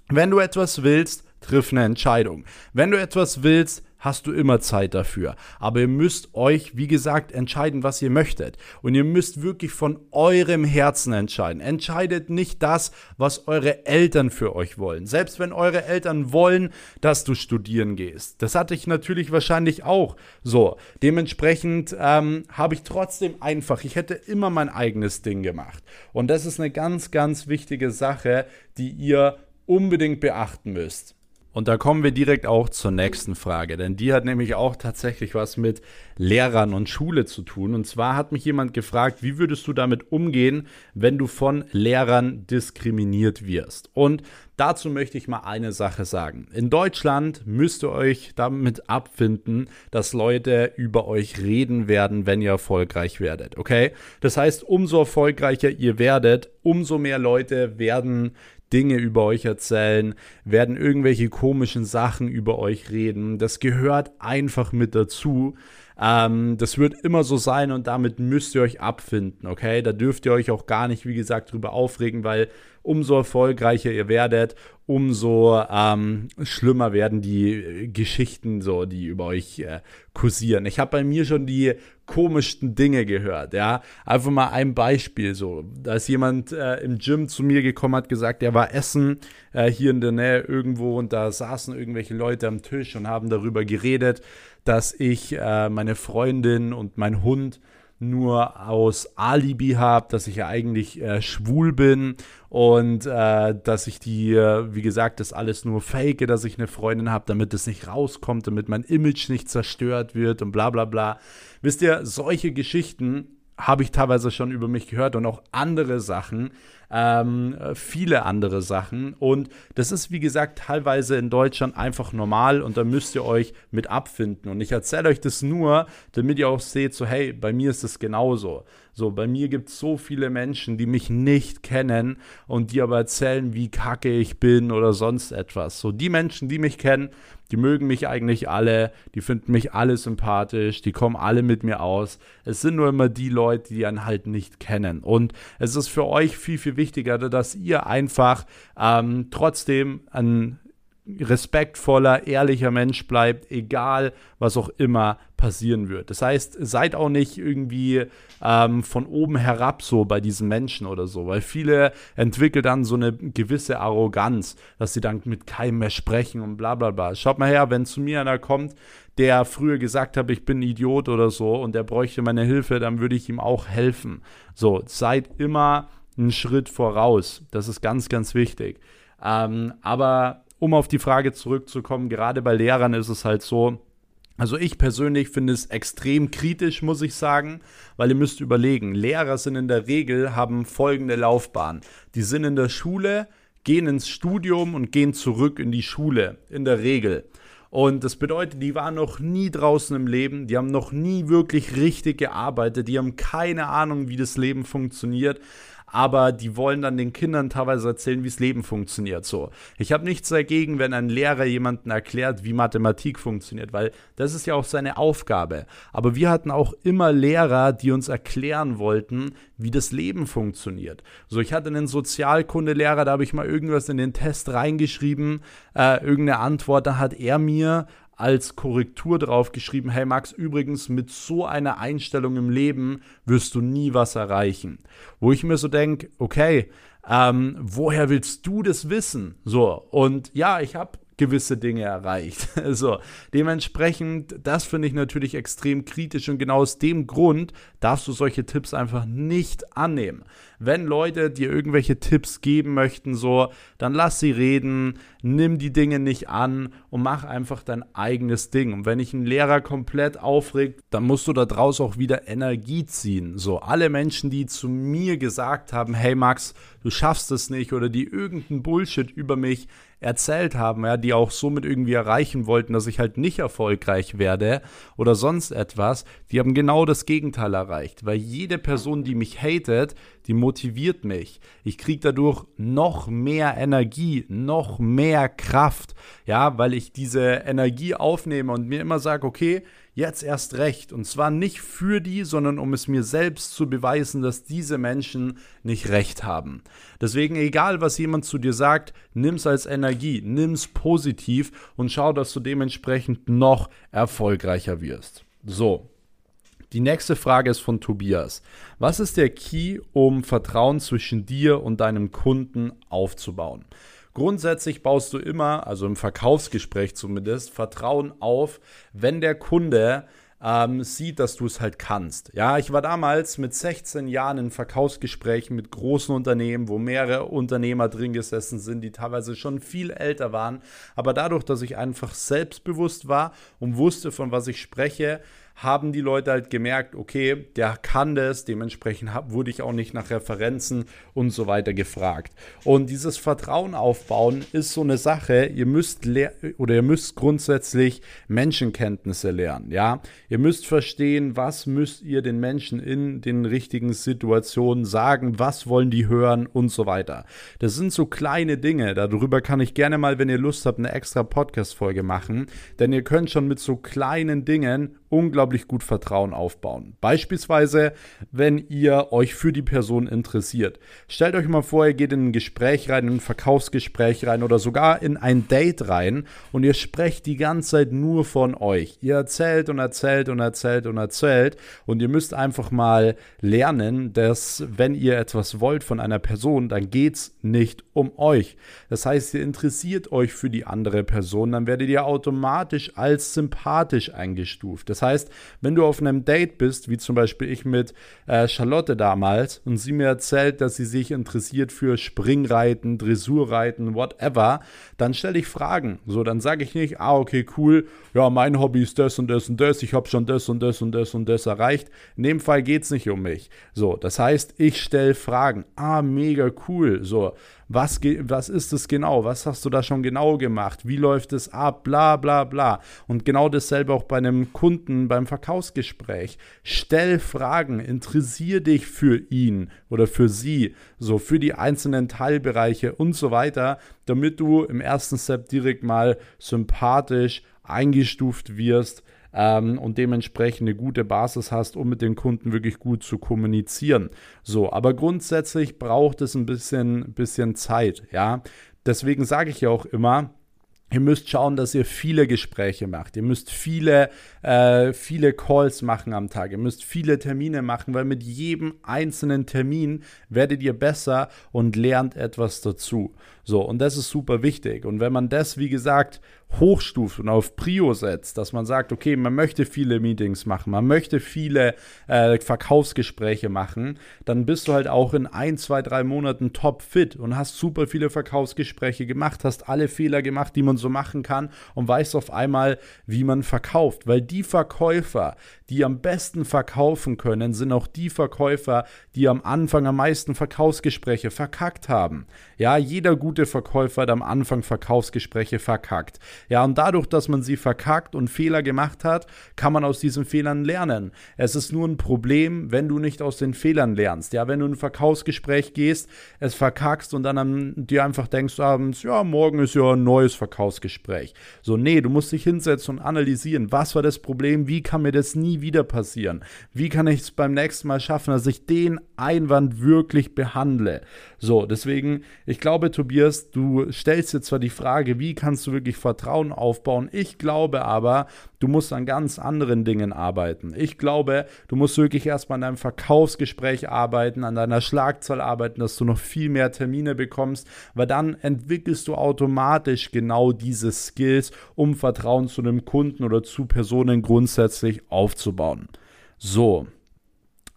wenn du etwas willst, triff eine Entscheidung. Wenn du etwas willst, hast du immer Zeit dafür. Aber ihr müsst euch, wie gesagt, entscheiden, was ihr möchtet. Und ihr müsst wirklich von eurem Herzen entscheiden. Entscheidet nicht das, was eure Eltern für euch wollen. Selbst wenn eure Eltern wollen, dass du studieren gehst. Das hatte ich natürlich wahrscheinlich auch so. Dementsprechend ähm, habe ich trotzdem einfach, ich hätte immer mein eigenes Ding gemacht. Und das ist eine ganz, ganz wichtige Sache, die ihr unbedingt beachten müsst. Und da kommen wir direkt auch zur nächsten Frage, denn die hat nämlich auch tatsächlich was mit Lehrern und Schule zu tun. Und zwar hat mich jemand gefragt, wie würdest du damit umgehen, wenn du von Lehrern diskriminiert wirst? Und dazu möchte ich mal eine Sache sagen. In Deutschland müsst ihr euch damit abfinden, dass Leute über euch reden werden, wenn ihr erfolgreich werdet. Okay? Das heißt, umso erfolgreicher ihr werdet, umso mehr Leute werden Dinge über euch erzählen, werden irgendwelche komischen Sachen über euch reden. Das gehört einfach mit dazu. Ähm, das wird immer so sein und damit müsst ihr euch abfinden, okay? Da dürft ihr euch auch gar nicht, wie gesagt, drüber aufregen, weil umso erfolgreicher ihr werdet, umso ähm, schlimmer werden die Geschichten so, die über euch äh, kursieren. Ich habe bei mir schon die komischsten Dinge gehört, ja. Einfach mal ein Beispiel so. Da ist jemand äh, im Gym zu mir gekommen, hat gesagt, er war essen äh, hier in der Nähe irgendwo und da saßen irgendwelche Leute am Tisch und haben darüber geredet, dass ich äh, meine Freundin und mein Hund nur aus Alibi habe, dass ich ja eigentlich äh, schwul bin und äh, dass ich die, äh, wie gesagt, das alles nur fake, dass ich eine Freundin habe, damit es nicht rauskommt, damit mein Image nicht zerstört wird und bla bla bla. Wisst ihr, solche Geschichten habe ich teilweise schon über mich gehört und auch andere Sachen. Ähm, viele andere Sachen. Und das ist, wie gesagt, teilweise in Deutschland einfach normal und da müsst ihr euch mit abfinden. Und ich erzähle euch das nur, damit ihr auch seht, so hey, bei mir ist es genauso. So, bei mir gibt es so viele Menschen, die mich nicht kennen und die aber erzählen, wie kacke ich bin oder sonst etwas. So, die Menschen, die mich kennen, die mögen mich eigentlich alle, die finden mich alle sympathisch, die kommen alle mit mir aus. Es sind nur immer die Leute, die einen halt nicht kennen. Und es ist für euch viel, viel wichtiger, dass ihr einfach ähm, trotzdem ein respektvoller, ehrlicher Mensch bleibt, egal was auch immer passieren wird. Das heißt, seid auch nicht irgendwie ähm, von oben herab so bei diesen Menschen oder so, weil viele entwickeln dann so eine gewisse Arroganz, dass sie dann mit keinem mehr sprechen und bla bla bla. Schaut mal her, wenn zu mir einer kommt, der früher gesagt hat, ich bin ein Idiot oder so und der bräuchte meine Hilfe, dann würde ich ihm auch helfen. So, seid immer einen Schritt voraus. Das ist ganz, ganz wichtig. Ähm, aber um auf die Frage zurückzukommen, gerade bei Lehrern ist es halt so, also ich persönlich finde es extrem kritisch, muss ich sagen, weil ihr müsst überlegen, Lehrer sind in der Regel, haben folgende Laufbahn. Die sind in der Schule, gehen ins Studium und gehen zurück in die Schule, in der Regel. Und das bedeutet, die waren noch nie draußen im Leben, die haben noch nie wirklich richtig gearbeitet, die haben keine Ahnung, wie das Leben funktioniert aber die wollen dann den Kindern teilweise erzählen, wie das Leben funktioniert. So, ich habe nichts dagegen, wenn ein Lehrer jemanden erklärt, wie Mathematik funktioniert, weil das ist ja auch seine Aufgabe. Aber wir hatten auch immer Lehrer, die uns erklären wollten, wie das Leben funktioniert. So, ich hatte einen Sozialkundelehrer, da habe ich mal irgendwas in den Test reingeschrieben, äh, irgendeine Antwort, da hat er mir als Korrektur drauf geschrieben, hey Max, übrigens mit so einer Einstellung im Leben wirst du nie was erreichen. Wo ich mir so denke, okay, ähm, woher willst du das wissen? So, und ja, ich habe gewisse Dinge erreicht. so, dementsprechend, das finde ich natürlich extrem kritisch und genau aus dem Grund darfst du solche Tipps einfach nicht annehmen. Wenn Leute dir irgendwelche Tipps geben möchten, so, dann lass sie reden, nimm die Dinge nicht an und mach einfach dein eigenes Ding. Und wenn dich ein Lehrer komplett aufregt, dann musst du daraus auch wieder Energie ziehen. So, alle Menschen, die zu mir gesagt haben, hey Max, du schaffst es nicht oder die irgendeinen Bullshit über mich erzählt haben, ja, die auch somit irgendwie erreichen wollten, dass ich halt nicht erfolgreich werde oder sonst etwas, die haben genau das Gegenteil erreicht. Weil jede Person, die mich hatet, die motiviert mich. Ich kriege dadurch noch mehr Energie, noch mehr Kraft, ja, weil ich diese Energie aufnehme und mir immer sage, okay, jetzt erst recht. Und zwar nicht für die, sondern um es mir selbst zu beweisen, dass diese Menschen nicht recht haben. Deswegen, egal was jemand zu dir sagt, nimm's als Energie, nimm's positiv und schau, dass du dementsprechend noch erfolgreicher wirst. So, die nächste Frage ist von Tobias. Was ist der Key, um Vertrauen zwischen dir und deinem Kunden aufzubauen? Grundsätzlich baust du immer, also im Verkaufsgespräch zumindest, Vertrauen auf, wenn der Kunde ähm, sieht, dass du es halt kannst. Ja, ich war damals mit 16 Jahren in Verkaufsgesprächen mit großen Unternehmen, wo mehrere Unternehmer drin gesessen sind, die teilweise schon viel älter waren. Aber dadurch, dass ich einfach selbstbewusst war und wusste, von was ich spreche, haben die Leute halt gemerkt, okay, der kann das, dementsprechend wurde ich auch nicht nach Referenzen und so weiter gefragt. Und dieses Vertrauen aufbauen ist so eine Sache, ihr müsst oder ihr müsst grundsätzlich Menschenkenntnisse lernen, ja? Ihr müsst verstehen, was müsst ihr den Menschen in den richtigen Situationen sagen, was wollen die hören und so weiter. Das sind so kleine Dinge, darüber kann ich gerne mal, wenn ihr Lust habt, eine extra Podcast Folge machen, denn ihr könnt schon mit so kleinen Dingen unglaublich gut Vertrauen aufbauen. Beispielsweise, wenn ihr euch für die Person interessiert. Stellt euch mal vor, ihr geht in ein Gespräch rein, in ein Verkaufsgespräch rein oder sogar in ein Date rein und ihr sprecht die ganze Zeit nur von euch. Ihr erzählt und erzählt und erzählt und erzählt und ihr müsst einfach mal lernen, dass wenn ihr etwas wollt von einer Person, dann geht's nicht um euch. Das heißt, ihr interessiert euch für die andere Person, dann werdet ihr automatisch als sympathisch eingestuft. Das heißt, wenn du auf einem Date bist, wie zum Beispiel ich mit äh, Charlotte damals, und sie mir erzählt, dass sie sich interessiert für Springreiten, Dressurreiten, whatever, dann stelle ich Fragen. So, dann sage ich nicht, ah, okay, cool, ja, mein Hobby ist das und das und das, ich habe schon das und das und das und das erreicht. In dem Fall geht es nicht um mich. So, das heißt, ich stelle Fragen. Ah, mega cool. So, was, was ist es genau? Was hast du da schon genau gemacht? Wie läuft es ab? Bla bla bla. Und genau dasselbe auch bei einem Kunden beim Verkaufsgespräch. Stell Fragen, interessier dich für ihn oder für sie, so für die einzelnen Teilbereiche und so weiter, damit du im ersten Step direkt mal sympathisch eingestuft wirst ähm, und dementsprechend eine gute Basis hast, um mit den Kunden wirklich gut zu kommunizieren. So, aber grundsätzlich braucht es ein bisschen, bisschen Zeit, ja. Deswegen sage ich ja auch immer, Ihr müsst schauen, dass ihr viele Gespräche macht. Ihr müsst viele, äh, viele Calls machen am Tag. Ihr müsst viele Termine machen, weil mit jedem einzelnen Termin werdet ihr besser und lernt etwas dazu. So, und das ist super wichtig. Und wenn man das, wie gesagt, hochstuft und auf Prio setzt, dass man sagt, okay, man möchte viele Meetings machen, man möchte viele äh, Verkaufsgespräche machen, dann bist du halt auch in ein, zwei, drei Monaten top fit und hast super viele Verkaufsgespräche gemacht, hast alle Fehler gemacht, die man so machen kann und weißt auf einmal, wie man verkauft. Weil die Verkäufer, die am besten verkaufen können, sind auch die Verkäufer, die am Anfang am meisten Verkaufsgespräche verkackt haben. Ja, jeder gute Verkäufer hat am Anfang Verkaufsgespräche verkackt. Ja, und dadurch, dass man sie verkackt und Fehler gemacht hat, kann man aus diesen Fehlern lernen. Es ist nur ein Problem, wenn du nicht aus den Fehlern lernst. Ja, wenn du in ein Verkaufsgespräch gehst, es verkackst und dann am, dir einfach denkst abends, ja, morgen ist ja ein neues Verkaufsgespräch. So, nee, du musst dich hinsetzen und analysieren, was war das Problem, wie kann mir das nie wieder passieren? Wie kann ich es beim nächsten Mal schaffen, dass ich den Einwand wirklich behandle? So, deswegen, ich glaube, Tobias, du stellst dir zwar die Frage, wie kannst du wirklich Vertrauen aufbauen. Ich glaube aber, du musst an ganz anderen Dingen arbeiten. Ich glaube, du musst wirklich erstmal an deinem Verkaufsgespräch arbeiten, an deiner Schlagzahl arbeiten, dass du noch viel mehr Termine bekommst, weil dann entwickelst du automatisch genau diese Skills, um Vertrauen zu einem Kunden oder zu Personen grundsätzlich aufzubauen. So,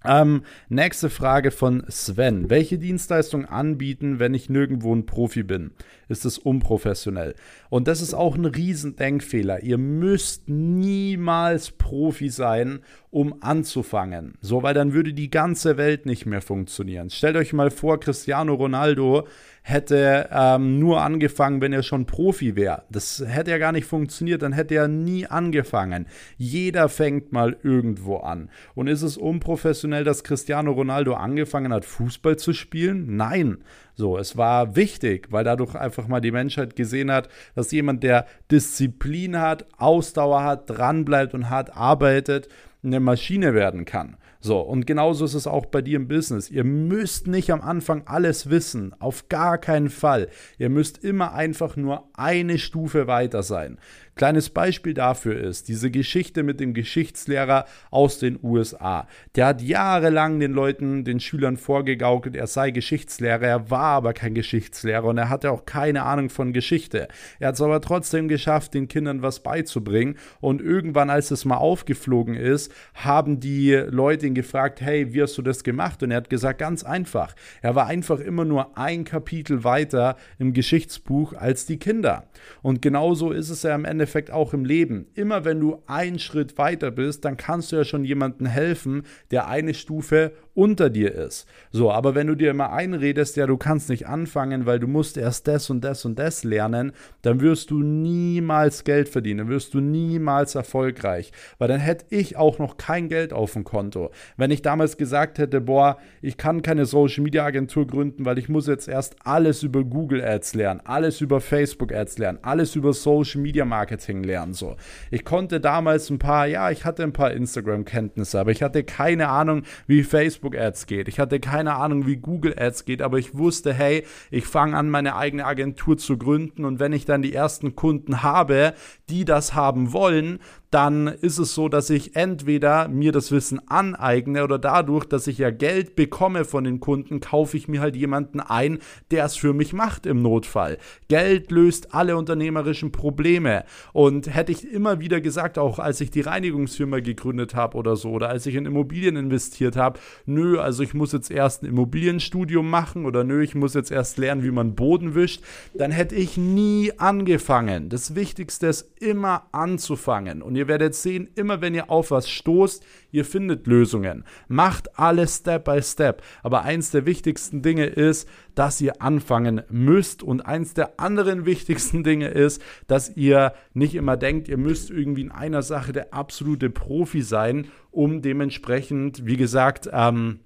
ähm, nächste Frage von Sven. Welche Dienstleistung anbieten, wenn ich nirgendwo ein Profi bin? Ist es unprofessionell? Und das ist auch ein Riesendenkfehler. Ihr müsst niemals Profi sein, um anzufangen. So, weil dann würde die ganze Welt nicht mehr funktionieren. Stellt euch mal vor, Cristiano Ronaldo hätte ähm, nur angefangen, wenn er schon Profi wäre. Das hätte ja gar nicht funktioniert, dann hätte er nie angefangen. Jeder fängt mal irgendwo an. Und ist es unprofessionell, dass Cristiano Ronaldo angefangen hat, Fußball zu spielen? Nein. So, es war wichtig, weil dadurch einfach mal die Menschheit gesehen hat, dass jemand, der Disziplin hat, Ausdauer hat, dranbleibt und hart arbeitet, eine Maschine werden kann. So, und genauso ist es auch bei dir im Business. Ihr müsst nicht am Anfang alles wissen, auf gar keinen Fall. Ihr müsst immer einfach nur eine Stufe weiter sein. Kleines Beispiel dafür ist diese Geschichte mit dem Geschichtslehrer aus den USA. Der hat jahrelang den Leuten, den Schülern vorgegaukelt, er sei Geschichtslehrer, er war aber kein Geschichtslehrer und er hatte auch keine Ahnung von Geschichte. Er hat es aber trotzdem geschafft, den Kindern was beizubringen und irgendwann, als es mal aufgeflogen ist, haben die Leute ihn gefragt, hey, wie hast du das gemacht? Und er hat gesagt, ganz einfach. Er war einfach immer nur ein Kapitel weiter im Geschichtsbuch als die Kinder. Und genauso ist es ja am Ende Endeffekt auch im Leben. Immer wenn du einen Schritt weiter bist, dann kannst du ja schon jemandem helfen, der eine Stufe unter dir ist. So, aber wenn du dir immer einredest, ja, du kannst nicht anfangen, weil du musst erst das und das und das lernen, dann wirst du niemals Geld verdienen, dann wirst du niemals erfolgreich, weil dann hätte ich auch noch kein Geld auf dem Konto. Wenn ich damals gesagt hätte, boah, ich kann keine Social Media Agentur gründen, weil ich muss jetzt erst alles über Google Ads lernen, alles über Facebook Ads lernen, alles über Social Media Marketing lernen, so. Ich konnte damals ein paar, ja, ich hatte ein paar Instagram Kenntnisse, aber ich hatte keine Ahnung, wie Facebook Facebook Ads geht. Ich hatte keine Ahnung, wie Google Ads geht, aber ich wusste, hey, ich fange an, meine eigene Agentur zu gründen und wenn ich dann die ersten Kunden habe, die das haben wollen, dann ist es so, dass ich entweder mir das Wissen aneigne oder dadurch, dass ich ja Geld bekomme von den Kunden, kaufe ich mir halt jemanden ein, der es für mich macht im Notfall. Geld löst alle unternehmerischen Probleme. Und hätte ich immer wieder gesagt, auch als ich die Reinigungsfirma gegründet habe oder so, oder als ich in Immobilien investiert habe, nö, also ich muss jetzt erst ein Immobilienstudium machen oder nö, ich muss jetzt erst lernen, wie man Boden wischt, dann hätte ich nie angefangen. Das Wichtigste ist immer anzufangen. Und ihr werdet sehen, immer wenn ihr auf was stoßt, ihr findet Lösungen. Macht alles Step by Step. Aber eins der wichtigsten Dinge ist, dass ihr anfangen müsst. Und eins der anderen wichtigsten Dinge ist, dass ihr nicht immer denkt, ihr müsst irgendwie in einer Sache der absolute Profi sein, um dementsprechend, wie gesagt, ähm,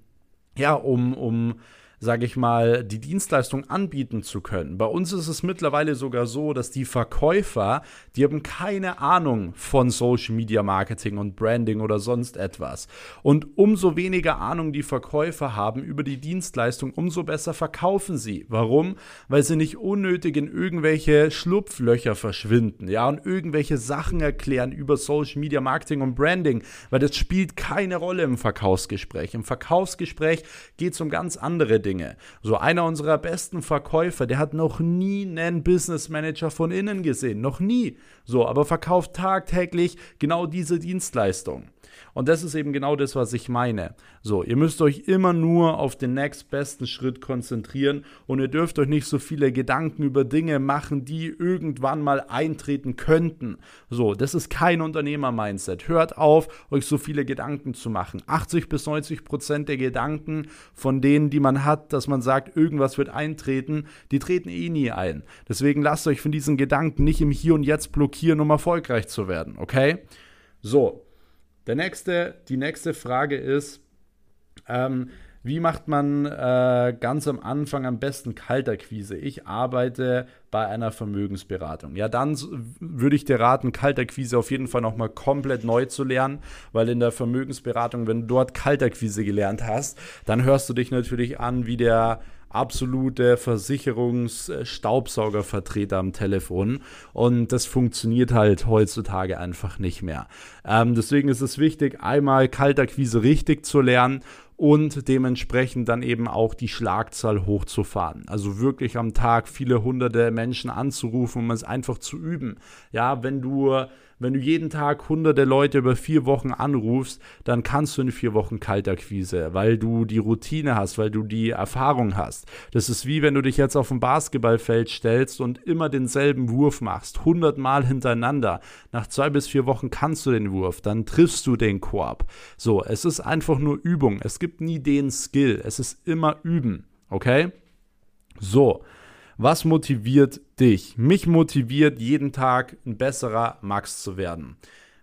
ja, um, um sage ich mal, die Dienstleistung anbieten zu können. Bei uns ist es mittlerweile sogar so, dass die Verkäufer, die haben keine Ahnung von Social Media Marketing und Branding oder sonst etwas. Und umso weniger Ahnung die Verkäufer haben über die Dienstleistung, umso besser verkaufen sie. Warum? Weil sie nicht unnötig in irgendwelche Schlupflöcher verschwinden, ja, und irgendwelche Sachen erklären über Social Media Marketing und Branding, weil das spielt keine Rolle im Verkaufsgespräch. Im Verkaufsgespräch geht es um ganz andere Dinge. Dinge. So einer unserer besten Verkäufer, der hat noch nie einen Business Manager von innen gesehen, noch nie. So, aber verkauft tagtäglich genau diese Dienstleistung. Und das ist eben genau das, was ich meine. So, ihr müsst euch immer nur auf den nächstbesten Schritt konzentrieren und ihr dürft euch nicht so viele Gedanken über Dinge machen, die irgendwann mal eintreten könnten. So, das ist kein Unternehmer-Mindset. Hört auf, euch so viele Gedanken zu machen. 80 bis 90 Prozent der Gedanken von denen, die man hat, dass man sagt, irgendwas wird eintreten, die treten eh nie ein. Deswegen lasst euch von diesen Gedanken nicht im Hier und Jetzt blockieren, um erfolgreich zu werden, okay? So, der nächste, die nächste Frage ist, ähm, wie macht man äh, ganz am Anfang am besten Kalterquise? Ich arbeite bei einer Vermögensberatung. Ja, dann würde ich dir raten, Kalterquise auf jeden Fall nochmal komplett neu zu lernen, weil in der Vermögensberatung, wenn du dort Kalterquise gelernt hast, dann hörst du dich natürlich an wie der absolute Versicherungsstaubsaugervertreter am Telefon und das funktioniert halt heutzutage einfach nicht mehr. Ähm, deswegen ist es wichtig, einmal Kalterquise richtig zu lernen und dementsprechend dann eben auch die Schlagzahl hochzufahren. Also wirklich am Tag viele hunderte Menschen anzurufen, um es einfach zu üben. Ja, wenn du wenn du jeden Tag hunderte Leute über vier Wochen anrufst, dann kannst du in vier Wochen Kalterquise, weil du die Routine hast, weil du die Erfahrung hast. Das ist wie wenn du dich jetzt auf ein Basketballfeld stellst und immer denselben Wurf machst, hundertmal hintereinander. Nach zwei bis vier Wochen kannst du den Wurf, dann triffst du den Korb. So, es ist einfach nur Übung. Es gibt nie den Skill. Es ist immer Üben. Okay? So. Was motiviert dich? Mich motiviert jeden Tag ein besserer Max zu werden.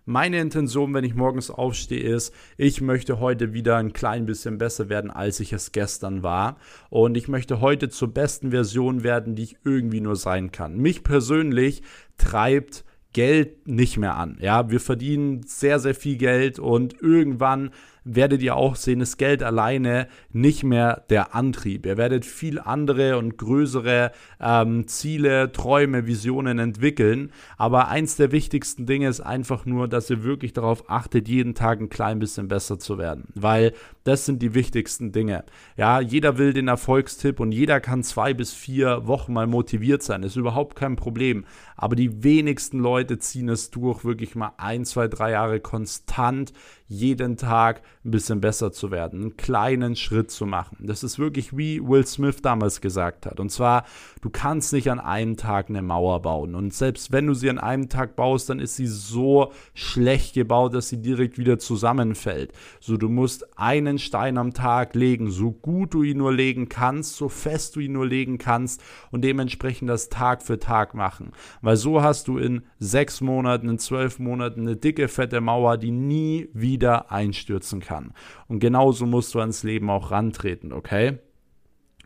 Meine Intention, wenn ich morgens aufstehe, ist, ich möchte heute wieder ein klein bisschen besser werden, als ich es gestern war. Und ich möchte heute zur besten Version werden, die ich irgendwie nur sein kann. Mich persönlich treibt Geld nicht mehr an. Ja, wir verdienen sehr, sehr viel Geld und irgendwann werdet ihr auch sehen, ist Geld alleine nicht mehr der Antrieb. Ihr werdet viel andere und größere ähm, Ziele, Träume, Visionen entwickeln. Aber eins der wichtigsten Dinge ist einfach nur, dass ihr wirklich darauf achtet, jeden Tag ein klein bisschen besser zu werden. Weil das sind die wichtigsten Dinge. Ja, jeder will den Erfolgstipp und jeder kann zwei bis vier Wochen mal motiviert sein. Ist überhaupt kein Problem. Aber die wenigsten Leute ziehen es durch, wirklich mal ein, zwei, drei Jahre konstant jeden Tag ein bisschen besser zu werden, einen kleinen Schritt zu machen. Das ist wirklich wie Will Smith damals gesagt hat. Und zwar, du kannst nicht an einem Tag eine Mauer bauen. Und selbst wenn du sie an einem Tag baust, dann ist sie so schlecht gebaut, dass sie direkt wieder zusammenfällt. So, du musst einen Stein am Tag legen, so gut du ihn nur legen kannst, so fest du ihn nur legen kannst und dementsprechend das Tag für Tag machen. Weil so hast du in sechs Monaten, in zwölf Monaten eine dicke, fette Mauer, die nie wieder wieder einstürzen kann. Und genauso musst du ans Leben auch rantreten, okay?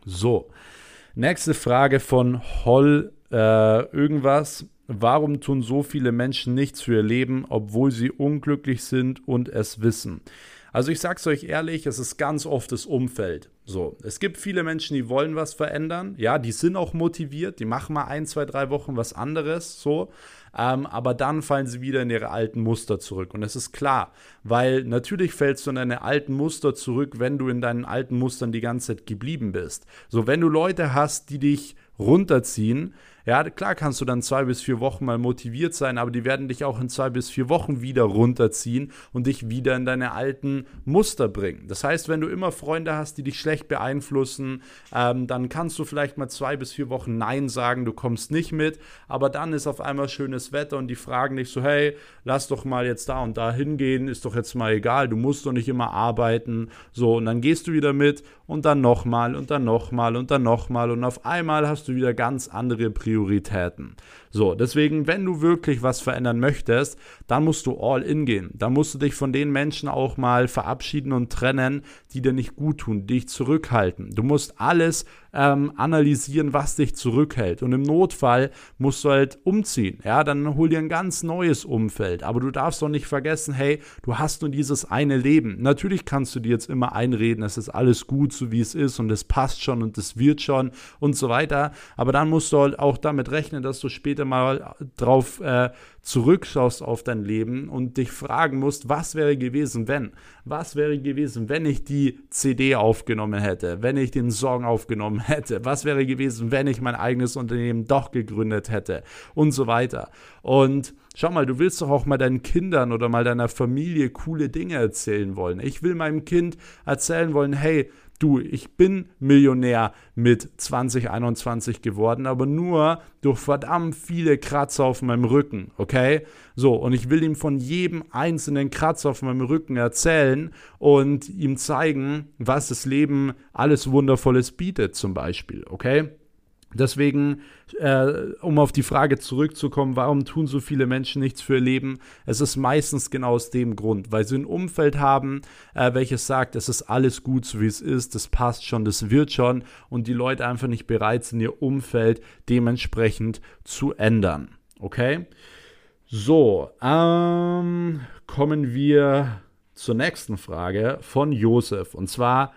So, nächste Frage von Holl äh, irgendwas. Warum tun so viele Menschen nichts für ihr Leben, obwohl sie unglücklich sind und es wissen? Also ich sag's euch ehrlich, es ist ganz oft das Umfeld. So, es gibt viele Menschen, die wollen was verändern. Ja, die sind auch motiviert, die machen mal ein, zwei, drei Wochen was anderes, so. Ähm, aber dann fallen sie wieder in ihre alten Muster zurück. Und es ist klar, weil natürlich fällst du in deine alten Muster zurück, wenn du in deinen alten Mustern die ganze Zeit geblieben bist. So, wenn du Leute hast, die dich runterziehen, ja, klar kannst du dann zwei bis vier Wochen mal motiviert sein, aber die werden dich auch in zwei bis vier Wochen wieder runterziehen und dich wieder in deine alten Muster bringen. Das heißt, wenn du immer Freunde hast, die dich schlecht beeinflussen, ähm, dann kannst du vielleicht mal zwei bis vier Wochen Nein sagen, du kommst nicht mit, aber dann ist auf einmal schönes Wetter und die fragen dich so, hey, lass doch mal jetzt da und da hingehen, ist doch jetzt mal egal, du musst doch nicht immer arbeiten. So, und dann gehst du wieder mit und dann nochmal und dann nochmal und dann nochmal und auf einmal hast du wieder ganz andere Prioritäten. Prioritäten. So, deswegen, wenn du wirklich was verändern möchtest, dann musst du all in gehen. Dann musst du dich von den Menschen auch mal verabschieden und trennen, die dir nicht gut tun, die dich zurückhalten. Du musst alles ähm, analysieren, was dich zurückhält. Und im Notfall musst du halt umziehen. Ja, dann hol dir ein ganz neues Umfeld. Aber du darfst doch nicht vergessen, hey, du hast nur dieses eine Leben. Natürlich kannst du dir jetzt immer einreden, es ist alles gut, so wie es ist und es passt schon und es wird schon und so weiter. Aber dann musst du halt auch damit rechnen, dass du später mal drauf äh, zurückschaust auf dein Leben und dich fragen musst, was wäre gewesen, wenn? Was wäre gewesen, wenn ich die CD aufgenommen hätte, wenn ich den Song aufgenommen hätte? Was wäre gewesen, wenn ich mein eigenes Unternehmen doch gegründet hätte? Und so weiter. Und schau mal, du willst doch auch mal deinen Kindern oder mal deiner Familie coole Dinge erzählen wollen. Ich will meinem Kind erzählen wollen, hey, du, ich bin Millionär mit 2021 geworden, aber nur durch verdammt viele Kratzer auf meinem Rücken, okay? So, und ich will ihm von jedem einzelnen Kratzer auf meinem Rücken erzählen und ihm zeigen, was das Leben alles Wundervolles bietet, zum Beispiel, okay? Deswegen, äh, um auf die Frage zurückzukommen, warum tun so viele Menschen nichts für ihr Leben? Es ist meistens genau aus dem Grund, weil sie ein Umfeld haben, äh, welches sagt, es ist alles gut, so wie es ist, das passt schon, das wird schon und die Leute einfach nicht bereit sind, ihr Umfeld dementsprechend zu ändern. Okay? So, ähm, kommen wir zur nächsten Frage von Josef und zwar,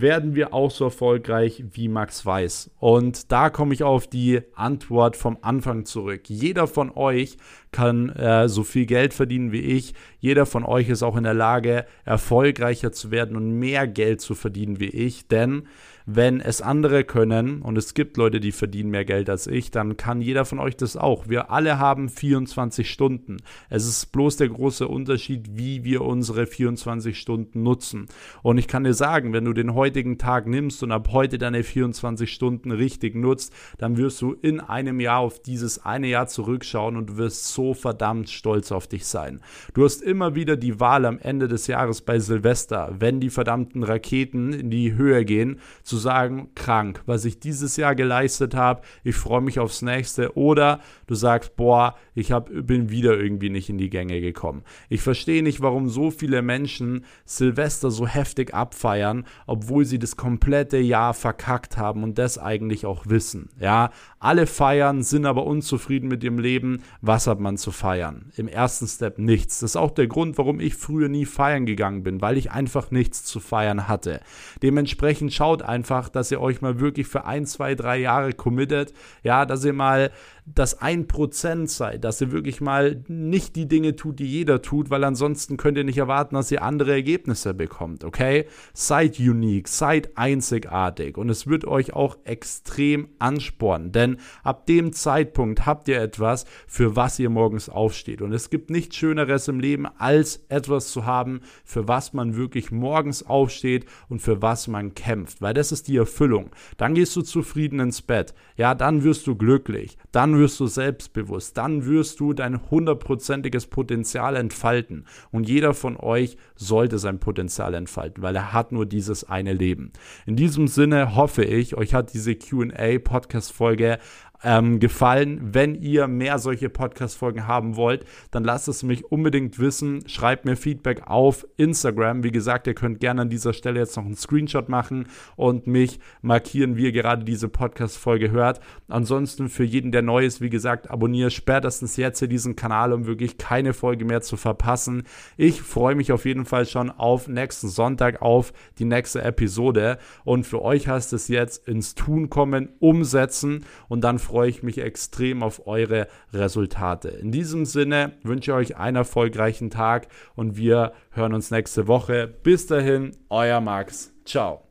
werden wir auch so erfolgreich wie Max Weiß? Und da komme ich auf die Antwort vom Anfang zurück. Jeder von euch kann äh, so viel Geld verdienen wie ich. Jeder von euch ist auch in der Lage, erfolgreicher zu werden und mehr Geld zu verdienen wie ich. Denn wenn es andere können, und es gibt Leute, die verdienen mehr Geld als ich, dann kann jeder von euch das auch. Wir alle haben 24 Stunden. Es ist bloß der große Unterschied, wie wir unsere 24 Stunden nutzen. Und ich kann dir sagen, wenn du den heutigen Tag nimmst und ab heute deine 24 Stunden richtig nutzt, dann wirst du in einem Jahr auf dieses eine Jahr zurückschauen und du wirst so verdammt stolz auf dich sein. Du hast immer wieder die Wahl am Ende des Jahres bei Silvester, wenn die verdammten Raketen in die Höhe gehen, zu sagen, krank, was ich dieses Jahr geleistet habe, ich freue mich aufs nächste. Oder du sagst, boah, ich hab, bin wieder irgendwie nicht in die Gänge gekommen. Ich verstehe nicht, warum so viele Menschen Silvester so heftig abfeiern, obwohl sie das komplette Jahr verkackt haben und das eigentlich auch wissen. Ja, alle feiern, sind aber unzufrieden mit ihrem Leben. Was hat man zu feiern? Im ersten Step nichts. Das ist auch der Grund, warum ich früher nie feiern gegangen bin, weil ich einfach nichts zu feiern hatte. Dementsprechend schaut einfach, einfach, dass ihr euch mal wirklich für ein, zwei, drei Jahre committet. Ja, dass ihr mal das 1% seid, dass ihr wirklich mal nicht die Dinge tut, die jeder tut, weil ansonsten könnt ihr nicht erwarten, dass ihr andere Ergebnisse bekommt, okay? Seid unique, seid einzigartig und es wird euch auch extrem anspornen, denn ab dem Zeitpunkt habt ihr etwas, für was ihr morgens aufsteht und es gibt nichts Schöneres im Leben, als etwas zu haben, für was man wirklich morgens aufsteht und für was man kämpft, weil das ist die Erfüllung. Dann gehst du zufrieden ins Bett, ja, dann wirst du glücklich, wirst du selbstbewusst, dann wirst du dein hundertprozentiges Potenzial entfalten. Und jeder von euch sollte sein Potenzial entfalten, weil er hat nur dieses eine Leben. In diesem Sinne hoffe ich, euch hat diese QA-Podcast-Folge ähm, gefallen. Wenn ihr mehr solche Podcast-Folgen haben wollt, dann lasst es mich unbedingt wissen. Schreibt mir Feedback auf Instagram. Wie gesagt, ihr könnt gerne an dieser Stelle jetzt noch einen Screenshot machen und mich markieren, wie ihr gerade diese Podcast-Folge hört. Ansonsten für jeden, der neu ist, wie gesagt, abonniere spätestens jetzt hier diesen Kanal, um wirklich keine Folge mehr zu verpassen. Ich freue mich auf jeden Fall schon auf nächsten Sonntag, auf die nächste Episode. Und für euch heißt es jetzt ins Tun kommen, umsetzen und dann freue ich mich extrem auf eure Resultate. In diesem Sinne wünsche ich euch einen erfolgreichen Tag und wir hören uns nächste Woche. Bis dahin, euer Max. Ciao.